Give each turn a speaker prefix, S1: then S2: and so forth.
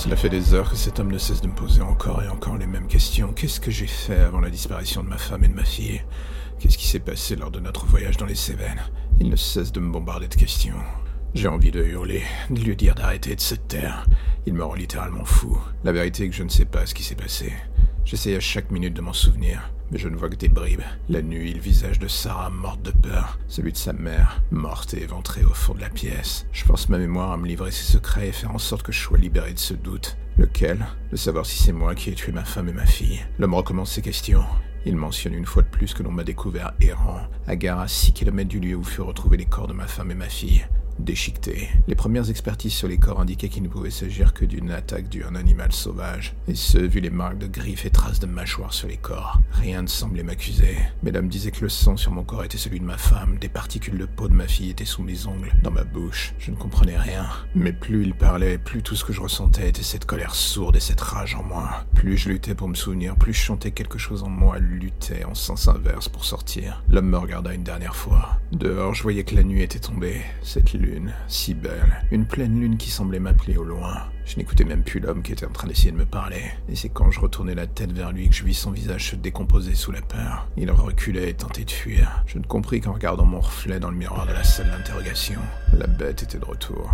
S1: Cela fait des heures que cet homme ne cesse de me poser encore et encore les mêmes questions. Qu'est-ce que j'ai fait avant la disparition de ma femme et de ma fille? Qu'est-ce qui s'est passé lors de notre voyage dans les Cévennes? Il ne cesse de me bombarder de questions. J'ai envie de hurler, de lui dire d'arrêter de se taire. Il me rend littéralement fou. La vérité est que je ne sais pas ce qui s'est passé. J'essaye à chaque minute de m'en souvenir, mais je ne vois que des bribes. La nuit, le visage de Sarah morte de peur, celui de sa mère, morte et éventrée au fond de la pièce. Je force ma mémoire à me livrer ses secrets et faire en sorte que je sois libéré de ce doute. Lequel? De savoir si c'est moi qui ai tué ma femme et ma fille. L'homme recommence ses questions. Il mentionne une fois de plus que l'on m'a découvert errant, à gare à 6 km du lieu où furent retrouvés les corps de ma femme et ma fille déchiqueté. Les premières expertises sur les corps indiquaient qu'il ne pouvait s'agir que d'une attaque due à un animal sauvage, et ce, vu les marques de griffes et traces de mâchoires sur les corps. Rien ne semblait m'accuser, mais l'homme disait que le sang sur mon corps était celui de ma femme, des particules de peau de ma fille étaient sous mes ongles, dans ma bouche. Je ne comprenais rien, mais plus il parlait, plus tout ce que je ressentais était cette colère sourde et cette rage en moi. Plus je luttais pour me souvenir, plus je chantais quelque chose en moi luttait en sens inverse pour sortir. L'homme me regarda une dernière fois. Dehors, je voyais que la nuit était tombée. Cette si belle, une pleine lune qui semblait m'appeler au loin. Je n'écoutais même plus l'homme qui était en train d'essayer de me parler, et c'est quand je retournais la tête vers lui que je vis son visage se décomposer sous la peur. Il reculait et tentait de fuir. Je ne compris qu'en regardant mon reflet dans le miroir de la salle d'interrogation. La bête était de retour.